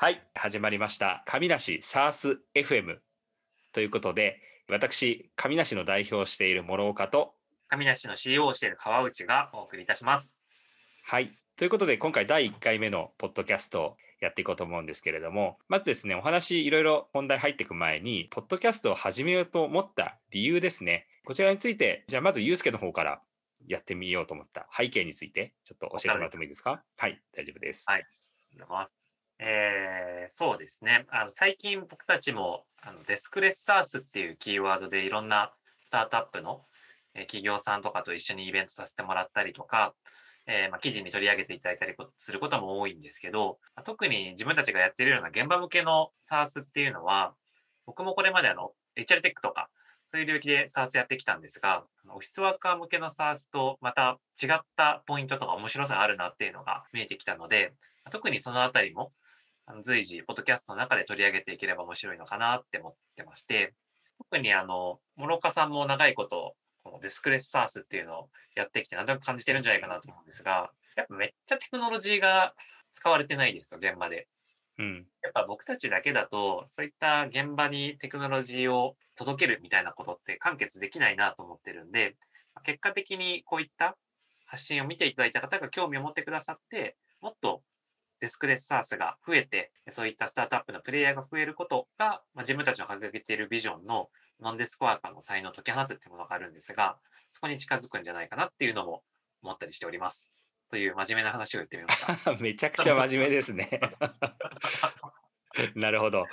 はい、始まりました。神梨 SARS FM ということで、私、神梨の代表をしている諸岡と、神梨の CEO をしている川内がお送りいたします。はい、ということで、今回第1回目のポッドキャストをやっていこうと思うんですけれども、まずですね、お話いろいろ本題入っていく前に、ポッドキャストを始めようと思った理由ですね。こちらについて、じゃあまず、ゆうすけの方からやってみようと思った背景について、ちょっと教えてもらってもいいですか？はい、大丈夫です。はいえーそうですね。あの最近僕たちもあのデスクレッサースっていうキーワードでいろんなスタートアップの、え企業さんとかと一緒にイベントさせてもらったりとか、えーまあ、記事に取り上げていただいたりすることも多いんですけど、ま特に自分たちがやってるような現場向けの SARS っていうのは僕もこれまであの HR テックとかそういう領域で SARS やってきたんですがオフィスワーカー向けの SARS とまた違ったポイントとか面白さがあるなっていうのが見えてきたので特にそのあたりもあの随時、ポッドキャストの中で取り上げていければ面白いのかなって思ってまして、特にあの、諸岡さんも長いこと、このデスクレスサースっていうのをやってきて、なんとなく感じてるんじゃないかなと思うんですが、やっぱめっちゃテクノロジーが使われてないですと、現場で。うん、やっぱ僕たちだけだと、そういった現場にテクノロジーを届けるみたいなことって完結できないなと思ってるんで、結果的にこういった発信を見ていただいた方が興味を持ってくださって、もっとデスクレッサースが増えて、そういったスタートアップのプレイヤーが増えることが、まあ、自分たちの掲げているビジョンのノンデスクワーカーの才能を解き放つっていうものがあるんですが、そこに近づくんじゃないかなっていうのも思ったりしております。という真面目な話を言ってみました。めちゃくちゃ真面目ですね。なるほど。わ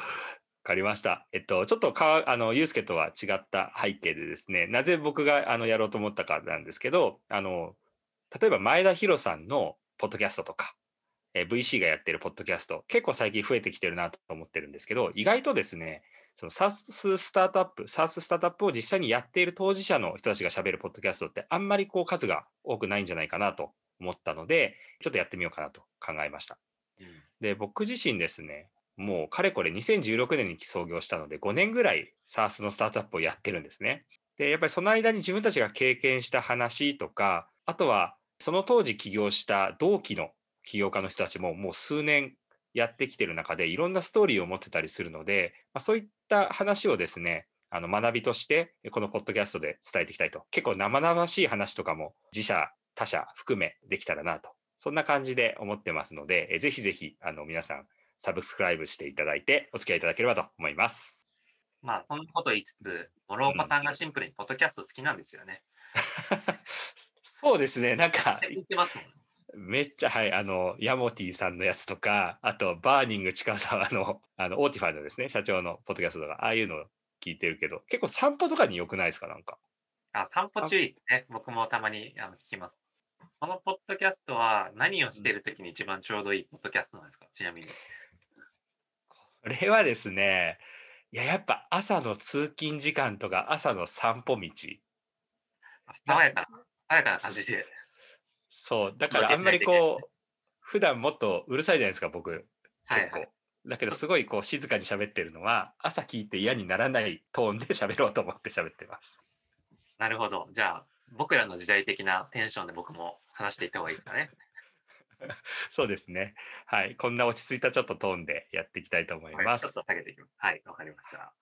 かりました。えっと、ちょっとかあの、ゆうすけとは違った背景でですね、なぜ僕があのやろうと思ったかなんですけど、あの、例えば前田博さんのポッドキャストとか、えー VC がやってるポッドキャスト、結構最近増えてきてるなと思ってるんですけど、意外とですね、その SaaS スタートアップ、SaaS スタートアップを実際にやっている当事者の人たちが喋るポッドキャストってあんまりこう数が多くないんじゃないかなと思ったので、ちょっとやってみようかなと考えました。で、僕自身ですね、もうかれこれ2016年に創業したので、5年ぐらい SaaS のスタートアップをやってるんですね。で、やっぱりその間に自分たちが経験した話とか、あとはその当時起業した同期の起業家の人たちももう数年やってきてる中で、いろんなストーリーを持ってたりするので、まあ、そういった話をですね、あの学びとして、このポッドキャストで伝えていきたいと。結構生々しい話とかも自社、他社含めできたらなと。そんな感じで思ってますので、えぜひぜひあの皆さんサブスクライブしていただいてお付き合いいただければと思います。まあ、そんなこと言いつつ、諸岡さんがシンプルにポッドキャスト好きなんですよね。そうですね、なんか 言ってますもん。めっちゃ、はい、あの、 Yamottyさんのやつとか、あと、バーニング近澤の、あの、 Autify のですね、社長のポッドキャストとか、ああいうの聞いてるけど、結構散歩とかに良くないですか、なんか？あ、散歩中いいですね。僕もたまにあの聞きます。このポッドキャストは何をしているときに一番ちょうどいいポッドキャストなんですか？ちなみに。これはですね、いや、やっぱ朝の通勤時間とか、朝の散歩道。あ爽やかな、爽やかな感じで。そう、だからあんまりこう、普段もっとうるさいじゃないですか、僕。結構。はいはい。だけど、すごいこう静かに喋ってるのは、朝聞いて嫌にならないトーンで喋ろうと思って喋ってます。なるほど。じゃあ、僕らの時代的なテンションで僕も話していった方がいいですかね。そうですね。はい。こんな落ち着いたちょっとトーンでやっていきたいと思いはい、ます。ちょっと下げていきます。はい、わかりました。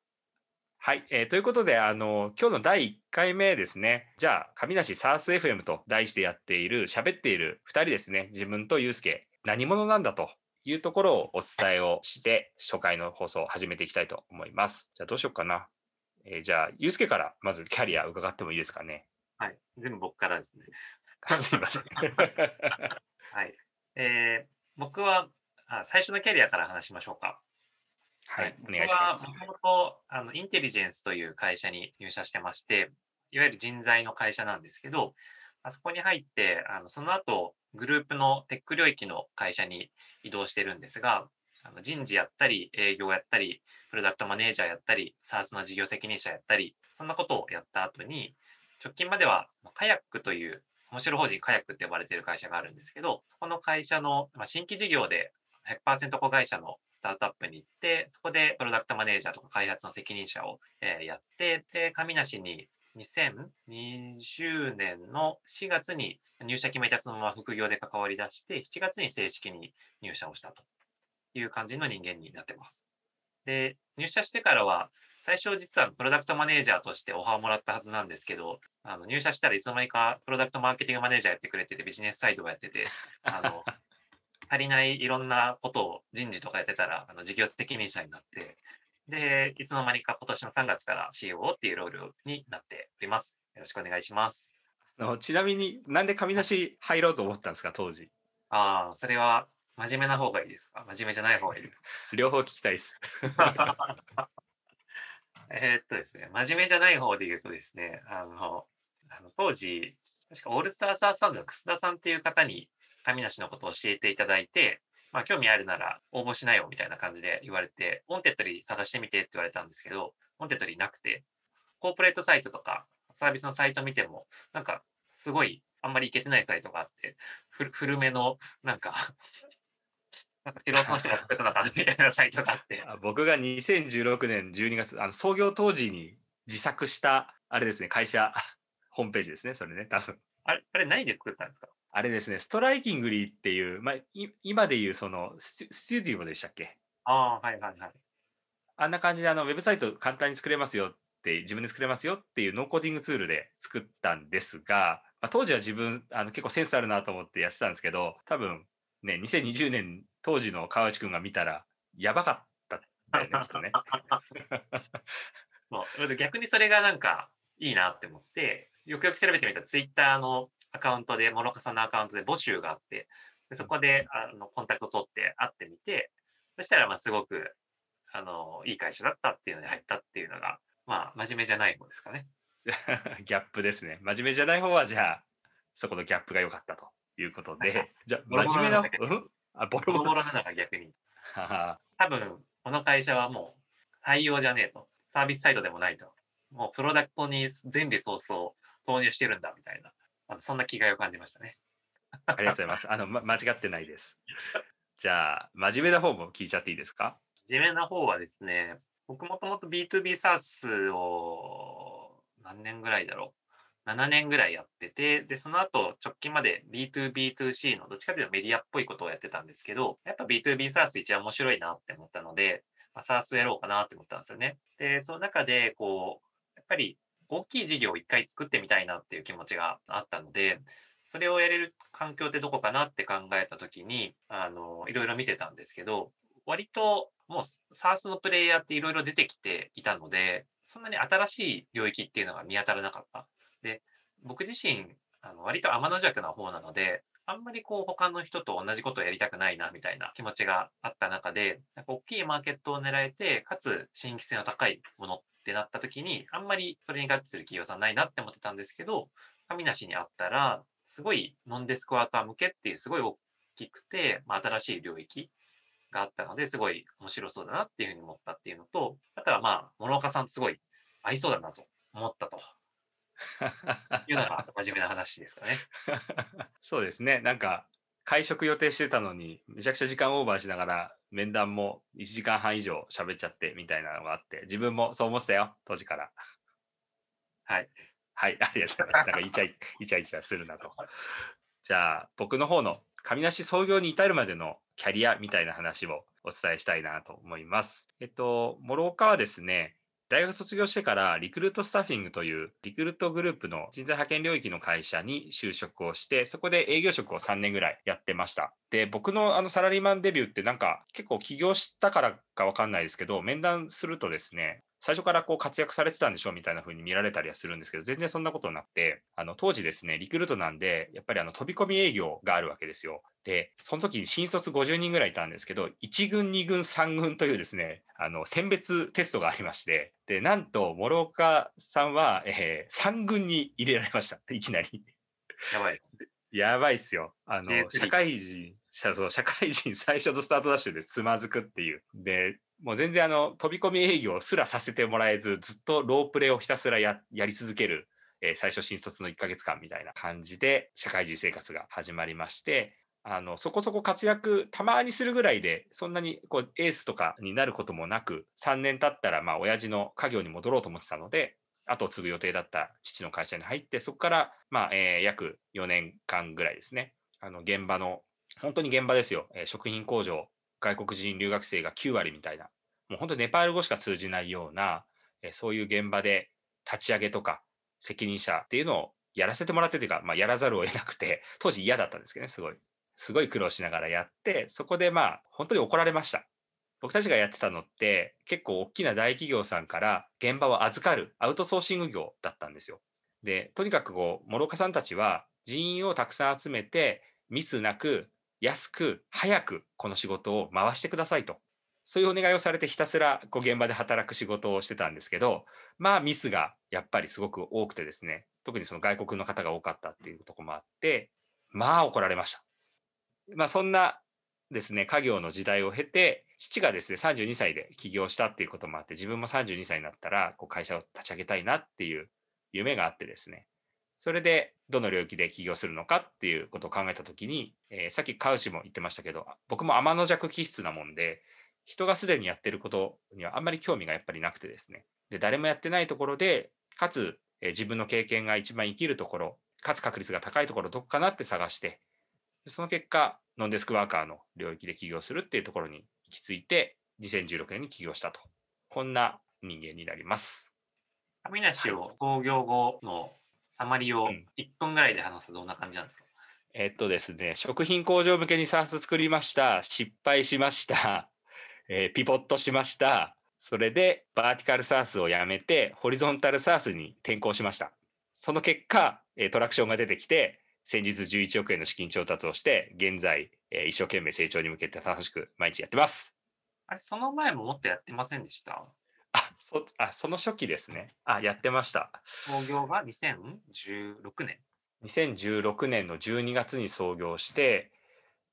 はい、えーということで、あの、今日の第1回目ですね。じゃあ、神梨 SARSFM と題してやっている、喋っている2人ですね。自分とユうスケ、何者なんだというところをお伝えをして、初回の放送を始めていきたいと思います。じゃあ、どうしようかな。えーじゃあ、ユうスケからまずキャリア伺ってもいいですかね。はい、全部僕からですね。すいません。はい。えー、僕はあ最初のキャリアから話しましょうか。はい、お願いします。僕はもともとあのインテリジェンスという会社に入社してまして、いわゆる人材の会社なんですけど、あそこに入って、あのその後グループのテック領域の会社に移動してるんですが、あの人事やったり、営業やったり、プロダクトマネージャーやったり、SARS の事業責任者やったり、そんなことをやった後に、直近まではカヤックという面白法人カヤックって呼ばれている会社があるんですけど、そこの会社のまあ新規事業で100%子会社のスタートアップに行って、そこでプロダクトマネージャーとか開発の責任者を、えーやって、で、神梨に2020年の4月に入社決めたそのまま副業で関わり出して、7月に正式に入社をしたと。いう感じの人間になってます。で、入社してからは、最初実はプロダクトマネージャーとしてオファーをもらったはずなんですけど、あの入社したらいつの間にかプロダクトマーケティングマネージャーやってくれてて、ビジネスサイドをやってて、あの足りないいろんなことを人事とかやってたら、あの事業責任者になって、で、いつの間にか今年の3月から COO っていうロールになっております。よろしくお願いします。あのちなみになんで紙なし入ろうと思ったんですか、当時？ああ、それは真面目な方がいいですか？真面目じゃない方がいいですか 両方聞きたいです。えーっとですね、真面目じゃない方で言うとですね、あの、あの当時、確か ALL STAR SAAS FUND の楠田さんっていう方に神梨のことを教えていただいて、まあ、興味あるなら応募しなよみたいな感じで言われて、 Wantedly 探してみてって言われたんですけど、 Wantedly なくて、コーポレートサイトとかサービスのサイト見ても、なんかすごいあんまりいけてないサイトがあって、ふ古めのなんか、なんか素人の人が作ったのかなみたいなサイトがあって、あ僕が2016年12月、あの創業当時に自作した、あれですね、会社、ホームページですね、それね、多分。あれ、あれ何で作ったんですか？あれですね、 Strikingly っていう、まあ、い今でいうそのスチュスチュディオでしたっけ？ああ、はいはいはい。あんな感じであのウェブサイト簡単に作れますよって、自分で作れますよっていうノーコーディングツールで作ったんですが、まあ、当時は自分あの結構センスあるなと思ってやってたんですけど、多分ね、2020年当時の川内くんが見たら、やばかったんだよね、きっとね。逆にそれがなんかいいなって思って、よくよく調べてみたら、ツイッターのアカウントで、諸岡さんのアカウントで募集があって、でそこであのコンタクト取って会ってみて、そしたらまあすごくあのいい会社だったっていうのに入ったっていうのが、まあ真面目じゃない方ですかね。ギャップですね。真面目じゃない方は、じゃあ、そこのギャップが良かったということで、じゃあ、ボロボ真面目な、ロなんだけどうん？あ、ボボロボロ。ロボロなのが逆に。多分、この会社はもう採用じゃねえと。サービスサイトでもないと。もうプロダクトに全リソースを投入してるんだみたいな。あのそんな気概を感じましたね。ありがとうございます。あの、ま、間違ってないです。じゃあ、真面目な方も聞いちゃっていいですか？真面目な方はですね、僕もともと B2B サースを何年ぐらいだろう？7年ぐらいやってて、で、その後直近まで B2B2C のどっちかというとメディアっぽいことをやってたんですけど、やっぱ B2B サース一番面白いなって思ったので、まあ、サースやろうかなって思ったんですよね。で、その中で、こう、やっぱり大きい事業を一回作ってみたいなっていう気持ちがあったので、それをやれる環境ってどこかなって考えたときに、あの、いろいろ見てたんですけど、割ともう SARS のプレイヤーっていろいろ出てきていたので、そんなに新しい領域っていうのが見当たらなかった。で、僕自身、あの割と天の弱な方なので、あんまりこう他の人と同じことをやりたくないなみたいな気持ちがあった中で、なんか大きいマーケットを狙えて、かつ新規性の高いものってなった時に、あんまりそれに合致する企業さんないなって思ってたんですけど、神梨にあったら、すごいノンデスクワーカー向けっていうすごい大きくて、まあ、新しい領域があったので、すごい面白そうだなっていうふうに思ったっていうのと、あとはまあ、諸岡さんとすごい合いそうだなと思ったと いうのが真面目な話ですかね。そうですね。なんか、会食予定してたのに、めちゃくちゃ時間オーバーしながら、面談も1時間半以上喋っちゃってみたいなのがあって、自分もそう思ってたよ、当時から。はい。はい、ありがとうございます。なんかイチャイ イチャイチャするなと。じゃあ、僕の方の神梨創業に至るまでのキャリアみたいな話をお伝えしたいなと思います。えっと、諸岡はですね、大学卒業してからリクルートスタッフィングというリクルートグループの人材派遣領域の会社に就職をして、そこで営業職を3年ぐらいやってました。で、僕のあのサラリーマンデビューってなんか結構起業したからかわかんないですけど、面談するとですね、最初からこう活躍されてたんでしょみたいな風に見られたりはするんですけど、全然そんなことなくて、あの当時ですね、リクルートなんで、やっぱりあの飛び込み営業があるわけですよ。で、その時に新卒50人ぐらいいたんですけど、1軍、2軍、3軍というですね、あの選別テストがありまして、で、なんと諸岡さんは、えー3軍に入れられました、いきなり。やばい。やばいっすよ。あの、J3 社会人、社そう社会人最初のスタートダッシュでつまずくっていう。で、もう全然あの、飛び込み営業すらさせてもらえず、ずっとロープレをひたすらややり続ける、えー最初新卒の1ヶ月間みたいな感じで、社会人生活が始まりまして、あの、そこそこ活躍、たまにするぐらいで、そんなにこう、エースとかになることもなく、3年経ったら、まあ、親父の家業に戻ろうと思ってたので、後を継ぐ予定だった父の会社に入って、そこから、まあ、え約4年間ぐらいですね。あの、現場の、本当に現場ですよ。え食品工場外国人留学生が9割みたいな、もう本当ネパール語しか通じないような、えそういう現場で立ち上げとか責任者っていうのをやらせてもらってというか、まあ、やらざるを得なくて、当時嫌だったんですけどね、すごい。すごい苦労しながらやって、そこでまあ、本当に怒られました。僕たちがやってたのって、結構大きな大企業さんから現場を預かるアウトソーシング業だったんですよ。で、とにかくこう、諸岡さんたちは人員をたくさん集めて、ミスなく、安く、早くこの仕事を回してくださいと。そういうお願いをされてひたすらこう現場で働く仕事をしてたんですけど、まあミスがやっぱりすごく多くてですね、特にその外国の方が多かったっていうとこもあって、まあ怒られました。まあそんなですね、家業の時代を経て、父がですね、32歳で起業したっていうこともあって、自分も32歳になったら、こう会社を立ち上げたいなっていう夢があってですね、それでどの領域で起業するのかっていうことを考えたときに、えー、さっきカウシも言ってましたけど、僕も天の弱気質なもんで、人がすでにやってることにはあんまり興味がやっぱりなくてですね、で誰もやってないところで、かつ、えー、自分の経験が一番生きるところ、かつ確率が高いところどっかなって探して、その結果、ノンデスクワーカーの領域で起業するっていうところに行き着いて、2016年に起業したと。こんな人間になります。上梨を創業後のサマリを1分ぐらいで話すとどんな感じなんですか、うん、えっとですね、食品工場向けに SARS 作りました。失敗しました。えー、ピボットしました。それでバーティカル SARS をやめて、ホリゾンタル SARS に転向しました。その結果、トラクションが出てきて、先日11億円の資金調達をして、現在、えー、一生懸命成長に向けて楽しく毎日やってます。あれ、その前ももっとやってませんでした？あ、そあその初期ですね。あ、やってました。創業が2016年。2016年の12月に創業して、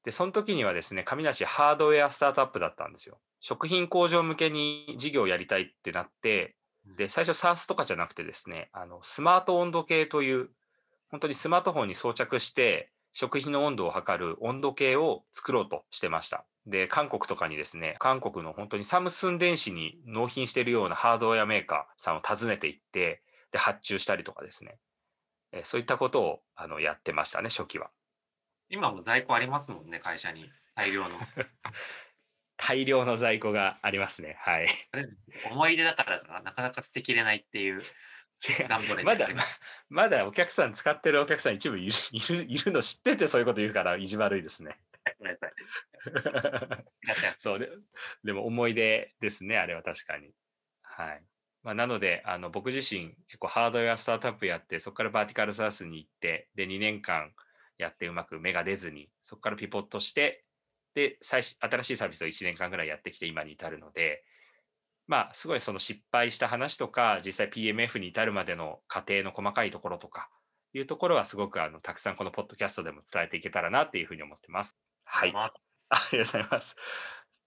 で、その時にはですね、上梨ハードウェアスタートアップだったんですよ。食品工場向けに事業をやりたいってなって、で、最初 SARS とかじゃなくてですね、あの、スマート温度計という、本当にスマートフォンに装着して、食品の温度を測る温度計を作ろうとしてました。で、韓国とかにですね、韓国の本当にサムスン電子に納品しているようなハードウェアメーカーさんを訪ねていって、で、発注したりとかですね、えそういったことをあのやってましたね、初期は。今も在庫ありますもんね、会社に。大量の。大量の在庫がありますね。はい。思い出だからなかなか捨てきれないっていうまだ、まだお客さん使ってるお客さん一部いるいるいるの知っててそういうこと言うから意地悪いですね。そうででも思い出ですね、あれは確かに。はい。まあ、なのであの僕自身結構ハードウェアスタートアップやってそこからバーティカルサースに行ってで2年間やってうまく芽が出ずにそこからピポットしてで最新しいサービスを1年間ぐらいやってきて今に至るのでまあ、すごいその失敗した話とか、実際 PMF に至るまでの過程の細かいところとか、いうところはすごくあのたくさんこのポッドキャストでも伝えていけたらなっていうふうに思ってます。はい。ありがとうございます。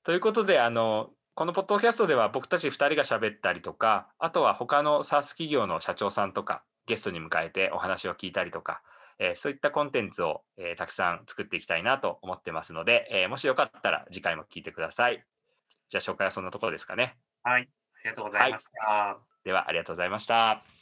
ということで、あの、このポッドキャストでは僕たち2人が喋ったりとか、あとは他の SARS 企業の社長さんとか、ゲストに迎えてお話を聞いたりとか、えー、そういったコンテンツを、えー、たくさん作っていきたいなと思ってますので、えー、もしよかったら次回も聞いてください。じゃあ紹介はそんなところですかね。はい。ありがとうございました。はい、では、ありがとうございました。